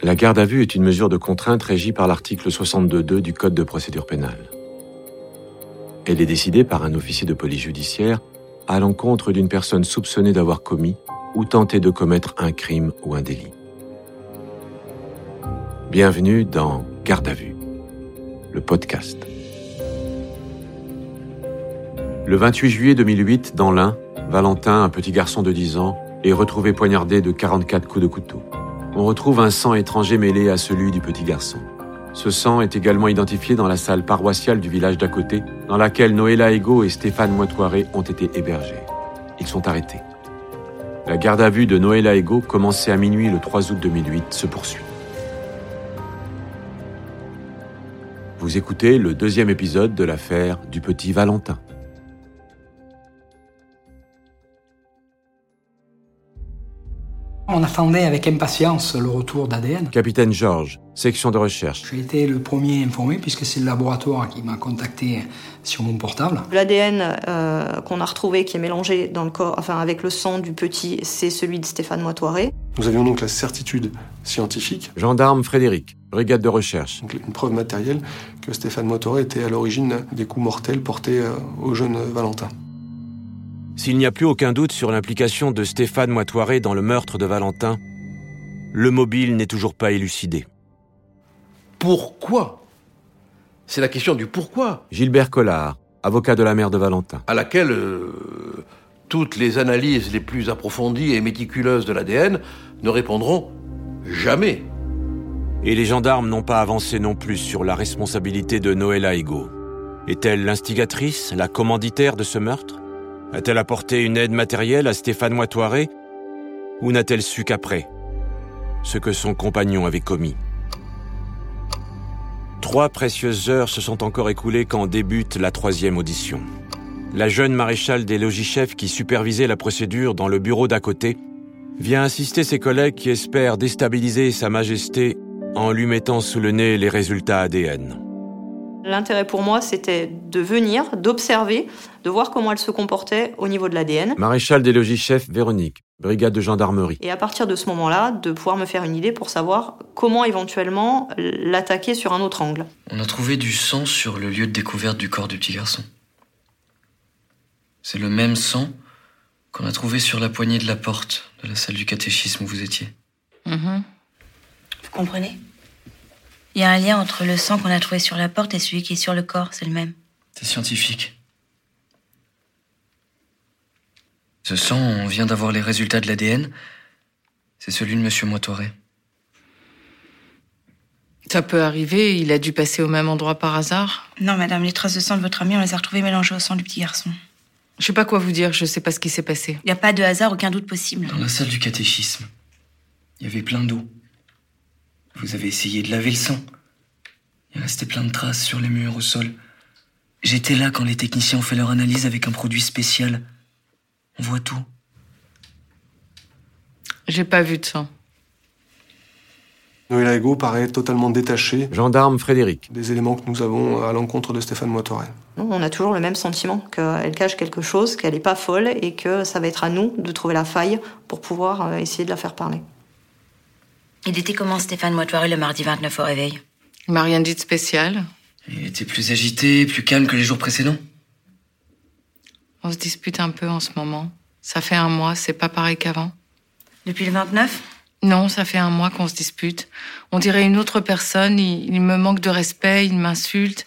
La garde à vue est une mesure de contrainte régie par l'article 62.2 du Code de procédure pénale. Elle est décidée par un officier de police judiciaire à l'encontre d'une personne soupçonnée d'avoir commis ou tenté de commettre un crime ou un délit. Bienvenue dans Garde à vue, le podcast. Le 28 juillet 2008, dans l'Ain, Valentin, un petit garçon de 10 ans, est retrouvé poignardé de 44 coups de couteau on retrouve un sang étranger mêlé à celui du petit garçon. Ce sang est également identifié dans la salle paroissiale du village d'à côté, dans laquelle Noëlla Ego et Stéphane Moitoiré ont été hébergés. Ils sont arrêtés. La garde à vue de Noëlla Ego, commencée à minuit le 3 août 2008, se poursuit. Vous écoutez le deuxième épisode de l'affaire du petit Valentin. On attendait avec impatience le retour d'ADN. Capitaine Georges, section de recherche. J'ai été le premier informé puisque c'est le laboratoire qui m'a contacté sur mon portable. L'ADN euh, qu'on a retrouvé qui est mélangé dans le corps, enfin avec le sang du petit, c'est celui de Stéphane Moitoiré. Nous avions donc la certitude scientifique. Gendarme Frédéric, brigade de recherche. Donc une preuve matérielle que Stéphane Moitoiré était à l'origine des coups mortels portés euh, au jeune Valentin. S'il n'y a plus aucun doute sur l'implication de Stéphane Moitoiré dans le meurtre de Valentin, le mobile n'est toujours pas élucidé. Pourquoi? C'est la question du pourquoi. Gilbert Collard, avocat de la mère de Valentin. À laquelle euh, toutes les analyses les plus approfondies et méticuleuses de l'ADN ne répondront jamais. Et les gendarmes n'ont pas avancé non plus sur la responsabilité de Noëlla Ego. Est-elle l'instigatrice, la commanditaire de ce meurtre? A-t-elle apporté une aide matérielle à Stéphane Moitoiré Ou n'a-t-elle su qu'après ce que son compagnon avait commis? Trois précieuses heures se sont encore écoulées quand débute la troisième audition. La jeune maréchale des logis-chefs qui supervisait la procédure dans le bureau d'à côté vient assister ses collègues qui espèrent déstabiliser Sa Majesté en lui mettant sous le nez les résultats ADN. L'intérêt pour moi, c'était de venir, d'observer, de voir comment elle se comportait au niveau de l'ADN. Maréchal des logis-chefs Véronique, brigade de gendarmerie. Et à partir de ce moment-là, de pouvoir me faire une idée pour savoir comment éventuellement l'attaquer sur un autre angle. On a trouvé du sang sur le lieu de découverte du corps du petit garçon. C'est le même sang qu'on a trouvé sur la poignée de la porte de la salle du catéchisme où vous étiez. Mm-hmm. Vous comprenez? Il y a un lien entre le sang qu'on a trouvé sur la porte et celui qui est sur le corps, c'est le même. C'est scientifique. Ce sang, on vient d'avoir les résultats de l'ADN. C'est celui de Monsieur Moitoré. Ça peut arriver, il a dû passer au même endroit par hasard. Non, madame, les traces de sang de votre ami, on les a retrouvées mélangées au sang du petit garçon. Je sais pas quoi vous dire, je sais pas ce qui s'est passé. Il n'y a pas de hasard, aucun doute possible. Dans la salle du catéchisme, il y avait plein d'eau. Vous avez essayé de laver le sang. Il restait plein de traces sur les murs, au sol. J'étais là quand les techniciens ont fait leur analyse avec un produit spécial. On voit tout. J'ai pas vu de sang. Noël Ego paraît totalement détaché. Gendarme Frédéric. Des éléments que nous avons à l'encontre de Stéphane Moitorel. On a toujours le même sentiment qu'elle cache quelque chose, qu'elle n'est pas folle et que ça va être à nous de trouver la faille pour pouvoir euh, essayer de la faire parler. Il était comment Stéphane Moitoiré le mardi 29 au réveil Il m'a rien dit de spécial. Il était plus agité, plus calme que les jours précédents? On se dispute un peu en ce moment. Ça fait un mois, c'est pas pareil qu'avant. Depuis le 29 Non, ça fait un mois qu'on se dispute. On dirait une autre personne, il, me manque de respect, il m'insulte.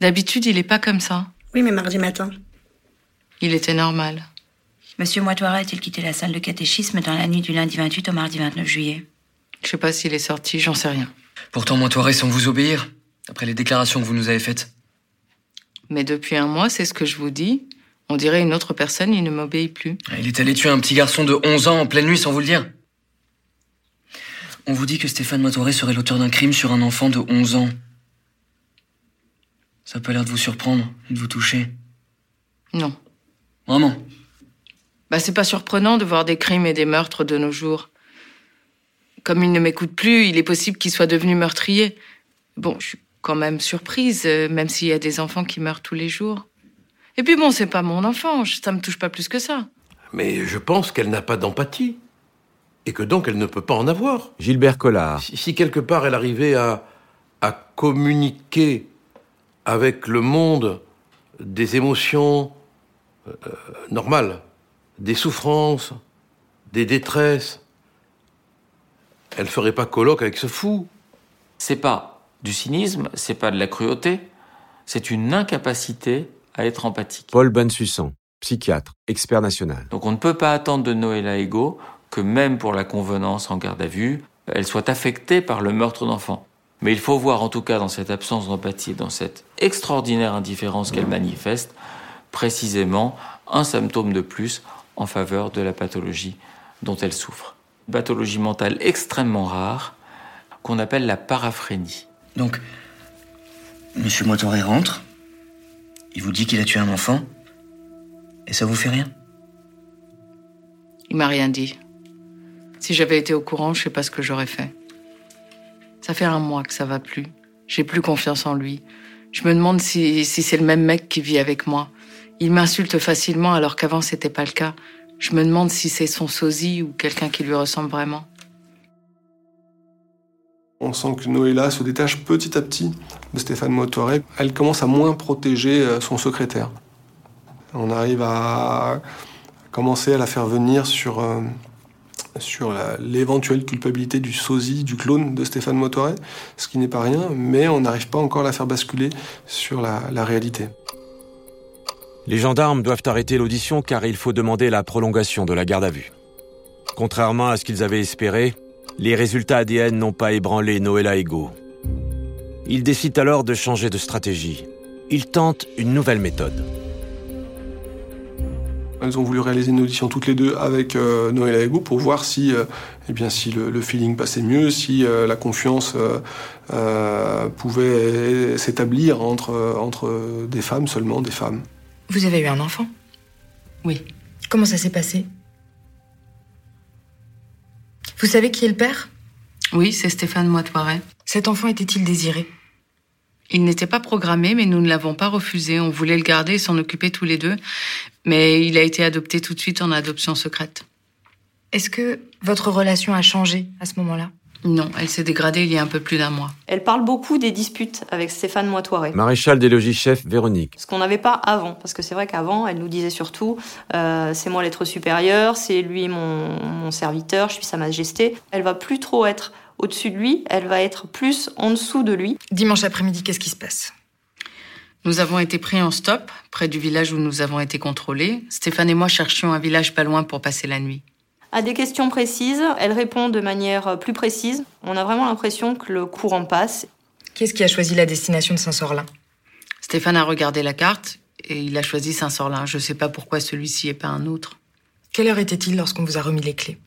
D'habitude, il est pas comme ça. Oui, mais mardi matin. Il était normal. Monsieur Moitoiré a-t-il quitté la salle de catéchisme dans la nuit du lundi 28 au mardi 29 juillet? Je sais pas s'il est sorti, j'en sais rien. Pourtant, Moitoiré sans vous obéir, après les déclarations que vous nous avez faites. Mais depuis un mois, c'est ce que je vous dis. On dirait une autre personne, il ne m'obéit plus. Il est allé tuer un petit garçon de 11 ans en pleine nuit sans vous le dire. On vous dit que Stéphane Moitoiré serait l'auteur d'un crime sur un enfant de 11 ans. Ça peut l'air de vous surprendre et de vous toucher. Non. Vraiment Bah, c'est pas surprenant de voir des crimes et des meurtres de nos jours. Comme il ne m'écoute plus, il est possible qu'il soit devenu meurtrier. Bon, je suis quand même surprise, euh, même s'il y a des enfants qui meurent tous les jours. Et puis bon, c'est pas mon enfant, ça me touche pas plus que ça. Mais je pense qu'elle n'a pas d'empathie. et que donc elle ne peut pas en avoir. Gilbert Collard. Si, si quelque part elle arrivait à, à communiquer avec le monde des émotions euh, normales, des souffrances, des détresses, elle ferait pas colloque avec ce fou. C'est pas du cynisme, c'est pas de la cruauté, c'est une incapacité à être empathique. Paul Bensussan, psychiatre, expert national. Donc on ne peut pas attendre de Noëlla Ego que même pour la convenance en garde à vue, elle soit affectée par le meurtre d'enfants. Mais il faut voir en tout cas dans cette absence d'empathie, dans cette extraordinaire indifférence qu'elle manifeste, précisément un symptôme de plus en faveur de la pathologie dont elle souffre. Une pathologie mentale extrêmement rare qu'on appelle la paraphrénie. Donc, Monsieur Motoré rentre, il vous dit qu'il a tué un enfant, et ça vous fait rien? Il m'a rien dit. Si j'avais été au courant, je sais pas ce que j'aurais fait. Ça fait un mois que ça va plus. J'ai plus confiance en lui. Je me demande si, si c'est le même mec qui vit avec moi. Il m'insulte facilement alors qu'avant c'était pas le cas. Je me demande si c'est son sosie ou quelqu'un qui lui ressemble vraiment. On sent que Noëlla se détache petit à petit de Stéphane Motoré. Elle commence à moins protéger euh, son secrétaire. On arrive à commencer à la faire venir sur, euh, l'éventuelle culpabilité du sosie, du clone de Stéphane Motoré, ce qui n'est pas rien, mais on n'arrive pas encore à la faire basculer sur la réalité. Les gendarmes doivent arrêter l'audition car il faut demander la prolongation de la garde à vue. Contrairement à ce qu'ils avaient espéré, les résultats ADN n'ont pas ébranlé Noëlla Ego. Ils décident alors de changer de stratégie. Ils tentent une nouvelle méthode. Elles ont voulu réaliser une audition toutes les deux avec euh, Ego pour voir si, euh, eh bien, si le, feeling passait mieux, si euh, la confiance euh, pouvait s'établir entre, entre des femmes, seulement des femmes. Vous avez eu un enfant Oui. Comment ça s'est passé Vous savez qui est le père Oui, c'est Stéphane Moitoiret. Cet enfant était-il désiré Il n'était pas programmé, mais nous ne l'avons pas refusé. On voulait le garder et s'en occuper tous les deux. Mais il a été adopté tout de suite en adoption secrète. Est-ce que votre relation a changé à ce moment-là Non, elle s'est dégradée il y a un peu plus d'un mois. Elle parle beaucoup des disputes avec Stéphane Moitoiret. Maréchal des logis chef Véronique. Ce qu'on n'avait pas avant, parce que c'est vrai qu'avant, elle nous disait surtout euh, c'est moi l'être supérieur, c'est lui mon, mon serviteur, je suis sa majesté. Elle va plus trop être au-dessus de lui, elle va être plus en dessous de lui. Dimanche après-midi, qu'est-ce qui se passe? Nous avons été pris en stop, près du village où nous avons été contrôlés. Stéphane et moi cherchions un village pas loin pour passer la nuit. À des questions précises, elle répond de manière plus précise. On a vraiment l'impression que le courant passe. Qui est-ce qui a choisi la destination de Saint-Sorlin Stéphane a regardé la carte et il a choisi Saint-Sorlin. Je sais pas pourquoi celui-ci et pas un autre. Quelle heure était-il lorsqu'on vous a remis les clés?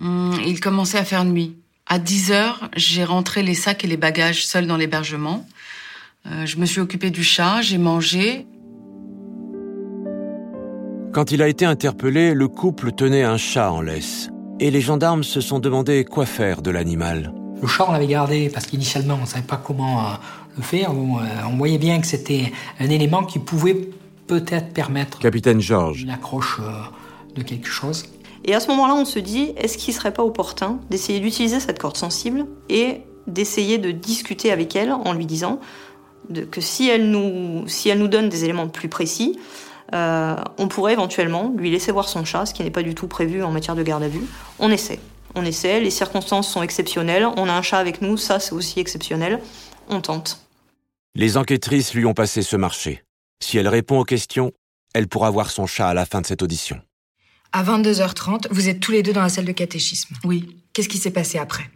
Hum, il commençait à faire nuit. À 10 heures, j'ai rentré les sacs et les bagages seuls dans l'hébergement. Euh, je me suis occupée du chat, j'ai mangé. Quand il a été interpellé, le couple tenait un chat en laisse. Et les gendarmes se sont demandé quoi faire de l'animal. Le chat, on l'avait gardé parce qu'initialement, on ne savait pas comment euh, le faire. Euh, on voyait bien que c'était un élément qui pouvait peut-être permettre Capitaine Georges. une accroche euh, de quelque chose. Et à ce moment-là, on se dit, est-ce qu'il serait pas opportun d'essayer d'utiliser cette corde sensible et d'essayer de discuter avec elle en lui disant de- que si elle, nous, si elle nous donne des éléments plus précis, euh, on pourrait éventuellement lui laisser voir son chat, ce qui n'est pas du tout prévu en matière de garde à vue. On essaie. On essaie, les circonstances sont exceptionnelles, on a un chat avec nous, ça c'est aussi exceptionnel. On tente. Les enquêtrices lui ont passé ce marché. Si elle répond aux questions, elle pourra voir son chat à la fin de cette audition. À 22h30, vous êtes tous les deux dans la salle de catéchisme. Oui. Qu'est-ce qui s'est passé après?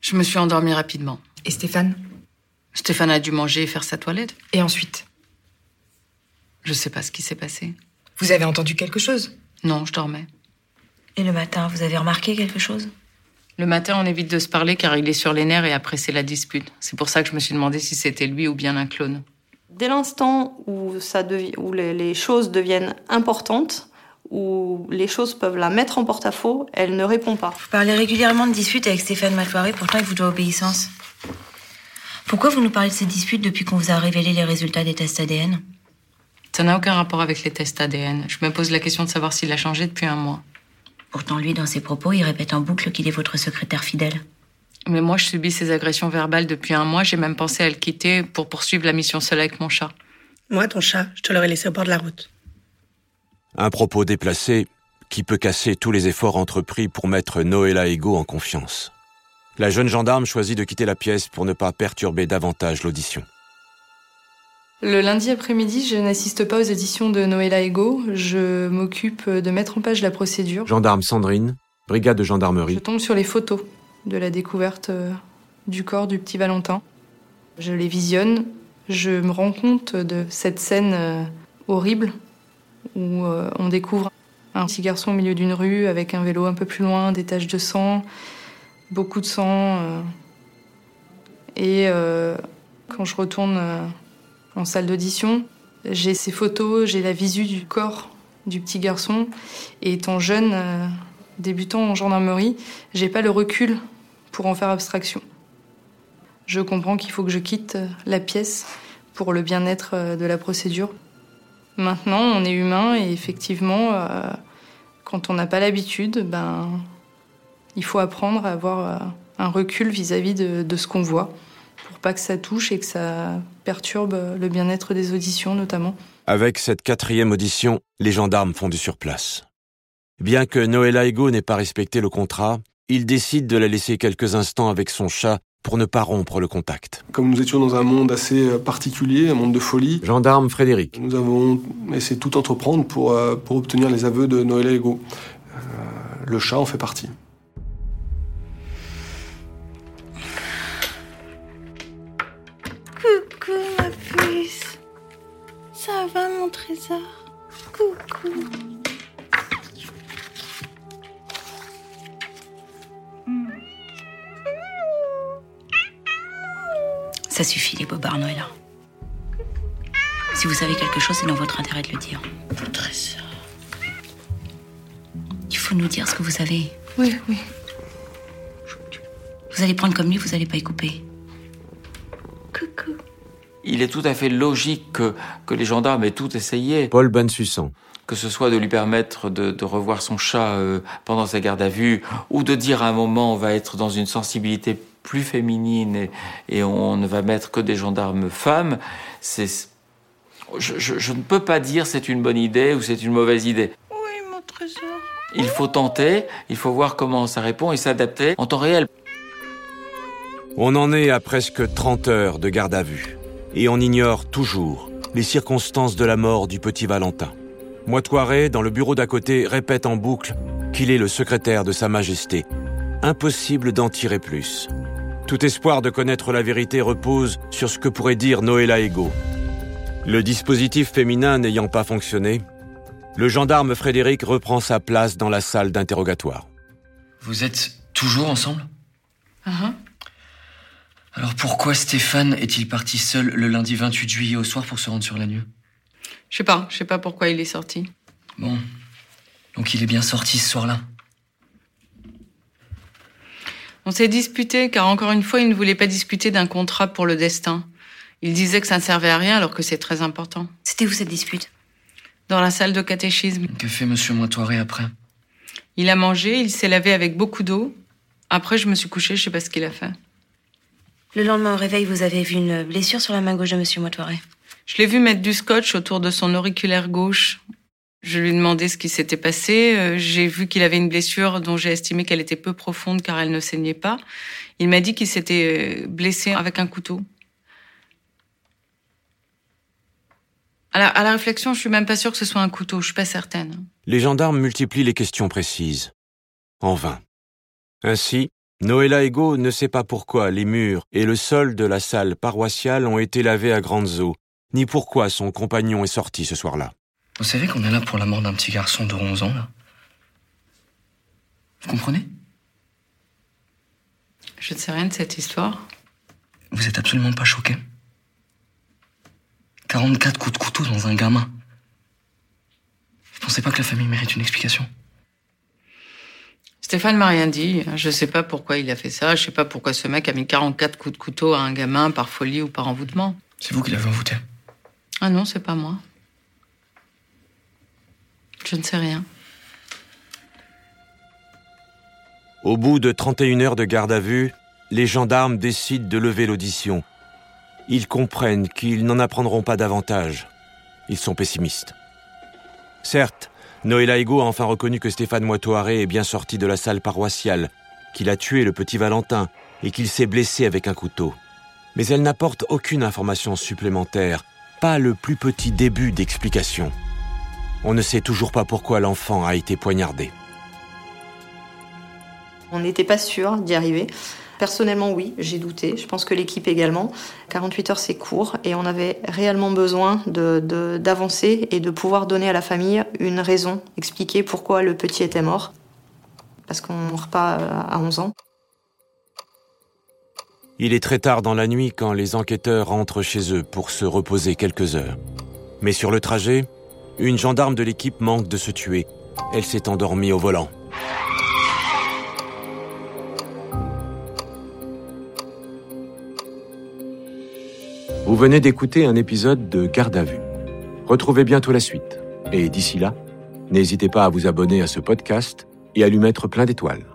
Je me suis endormie rapidement. Et Stéphane? Stéphane a dû manger et faire sa toilette. Et ensuite? Je sais pas ce qui s'est passé. Vous avez entendu quelque chose? Non, je dormais. Et le matin, vous avez remarqué quelque chose? Le matin, on évite de se parler car il est sur les nerfs et après c'est la dispute. C'est pour ça que je me suis demandé si c'était lui ou bien un clone. Dès l'instant où, ça devi- où les, les choses deviennent importantes, où les choses peuvent la mettre en porte-à-faux, elle ne répond pas. Vous parlez régulièrement de disputes avec Stéphane Malfoiré, pourtant il vous doit obéissance. Pourquoi vous nous parlez de ces disputes depuis qu'on vous a révélé les résultats des tests ADN Ça n'a aucun rapport avec les tests ADN. Je me pose la question de savoir s'il a changé depuis un mois. Pourtant, lui, dans ses propos, il répète en boucle qu'il est votre secrétaire fidèle. Mais moi, je subis ces agressions verbales depuis un mois. J'ai même pensé à le quitter pour poursuivre la mission seule avec mon chat. Moi, ton chat, je te l'aurais laissé au bord de la route. Un propos déplacé qui peut casser tous les efforts entrepris pour mettre Noëlla Ego en confiance. La jeune gendarme choisit de quitter la pièce pour ne pas perturber davantage l'audition. Le lundi après-midi, je n'assiste pas aux auditions de Noëlla Ego. Je m'occupe de mettre en page la procédure. Gendarme Sandrine, brigade de Je gendarmerie. tombe sur les photos de la découverte euh, du corps du petit Valentin. Je les visionne. Je me rends compte de cette scène euh, horrible où euh, on découvre un petit garçon au milieu d'une rue avec un vélo un peu plus loin, des taches de sang, beaucoup de sang. euh. Et euh, quand je retourne euh, en salle d'audition, j'ai ces photos, j'ai la visu du corps du petit garçon. Et étant jeune, débutant en gendarmerie, j'ai pas le recul pour en faire abstraction. Je comprends qu'il faut que je quitte la pièce pour le bien-être de la procédure. Maintenant, on est humain et effectivement, quand on n'a pas l'habitude, ben, il faut apprendre à avoir euh, un recul vis-à-vis de, de ce qu'on voit pour pas que ça touche et que ça perturbe le bien-être des auditions notamment. Avec cette quatrième audition, les gendarmes font du surplace. Bien que Noëlla Ego n'ait pas respecté le contrat, il décide de la laisser quelques instants avec son chat pour ne pas rompre le contact. Comme nous étions dans un monde assez euh, particulier, un monde de folie, Gendarme Frédéric. nous avons essayé de tout entreprendre pour, euh, pour obtenir les aveux de Noël Ego. Euh, le chat en fait partie. Coucou. Ça suffit, les bobards, Noëlla. Si vous savez quelque chose, c'est dans votre intérêt de le dire. Mon trésor. Il faut nous dire ce que vous savez. Oui, oui. Vous allez prendre comme lui, vous allez pas y couper. Il est tout à fait logique que, que les gendarmes aient tout essayé, Paul Bensussan. que ce soit de lui permettre de, de revoir son chat euh, pendant sa garde à vue, ou de dire à un moment on va être dans une sensibilité plus féminine et, et on ne va mettre que des gendarmes femmes. C'est, je, je- je ne peux pas dire c'est une bonne idée ou c'est une mauvaise idée. Oui, mon trésor. Il faut tenter, il faut voir comment ça répond et s'adapter en temps réel. On en est à presque 30 heures de garde à vue. Et on ignore toujours les circonstances de la mort du petit Valentin. Moitoiré, dans le bureau d'à côté, répète en boucle qu'il est le secrétaire de Sa Majesté. Impossible d'en tirer plus. Tout espoir de connaître la vérité repose sur ce que pourrait dire Noëlla Ego. Le dispositif féminin n'ayant pas fonctionné, le gendarme Frédéric reprend sa place dans la salle d'interrogatoire. Vous êtes toujours ensemble? Ah, Alors pourquoi Stéphane est-il parti seul le lundi 28 juillet au soir pour se rendre sur la nuit Je sais pas, je sais pas pourquoi il est sorti. Bon. Donc il est bien sorti ce soir-là. On s'est disputé car encore une fois, il ne voulait pas discuter d'un contrat pour le destin. Il disait que ça ne servait à rien alors que c'est très important. C'était où cette dispute? Dans la salle de catéchisme, Que fait Monsieur Moitoiré après? Il a mangé, il s'est lavé avec beaucoup d'eau. Après, je me suis couchée, je sais pas ce qu'il a fait. Le lendemain au réveil, vous avez vu une blessure sur la main gauche de Monsieur Moitoiré. Je l'ai vu mettre du scotch autour de son auriculaire gauche. Je lui ai demandé ce qui s'était passé. Euh, J'ai vu qu'il avait une blessure dont j'ai estimé qu'elle était peu profonde car elle ne saignait pas. Il m'a dit qu'il s'était euh, blessé avec un couteau. À la, à la réflexion, je suis même pas sûre que ce soit un couteau, je suis pas certaine. Les gendarmes multiplient les questions précises. En vain. Ainsi, Noëlla Ego ne sait pas pourquoi les murs et le sol de la salle paroissiale ont été lavés à grandes eaux, ni pourquoi son compagnon est sorti ce soir-là. Vous savez qu'on est là pour la mort d'un petit garçon de 11 ans, là Vous comprenez? Je ne sais rien de cette histoire. Vous êtes absolument pas choqué 44 coups de couteau dans un gamin. Vous pensez pas que la famille mérite une explication? Stéphane m'a rien dit. Je sais pas pourquoi il a fait ça. Je sais pas pourquoi ce mec a mis 44 coups de couteau à un gamin par folie ou par envoûtement. C'est vous qui l'avez envoûté. Ah non, c'est pas moi. Je ne sais rien. Au bout de 31 heures de garde à vue, les gendarmes décident de lever l'audition. Ils comprennent qu'ils n'en apprendront pas davantage. Ils sont pessimistes. Certes, Noëlla Ego a enfin reconnu que Stéphane Moitoaré est bien sorti de la salle paroissiale, qu'il a tué le petit Valentin et qu'il s'est blessé avec un couteau. Mais elle n'apporte aucune information supplémentaire, pas le plus petit début d'explication. On ne sait toujours pas pourquoi l'enfant a été poignardé. On n'était pas sûr d'y arriver. Personnellement, oui, j'ai douté. Je pense que l'équipe également. 48 heures, c'est court et on avait réellement besoin d'avancer et de pouvoir donner à la famille une raison, expliquer pourquoi le petit était mort. Parce qu'on ne meurt pas à 11 ans. Il est très tard dans la nuit quand les enquêteurs rentrent chez eux pour se reposer quelques heures. Mais sur le trajet, une gendarme de l'équipe manque de se tuer. Elle s'est endormie au volant. Vous venez d'écouter un épisode de Garde à vue. Retrouvez bientôt la suite. Et d'ici là, n'hésitez pas à vous abonner à ce podcast et à lui mettre plein d'étoiles.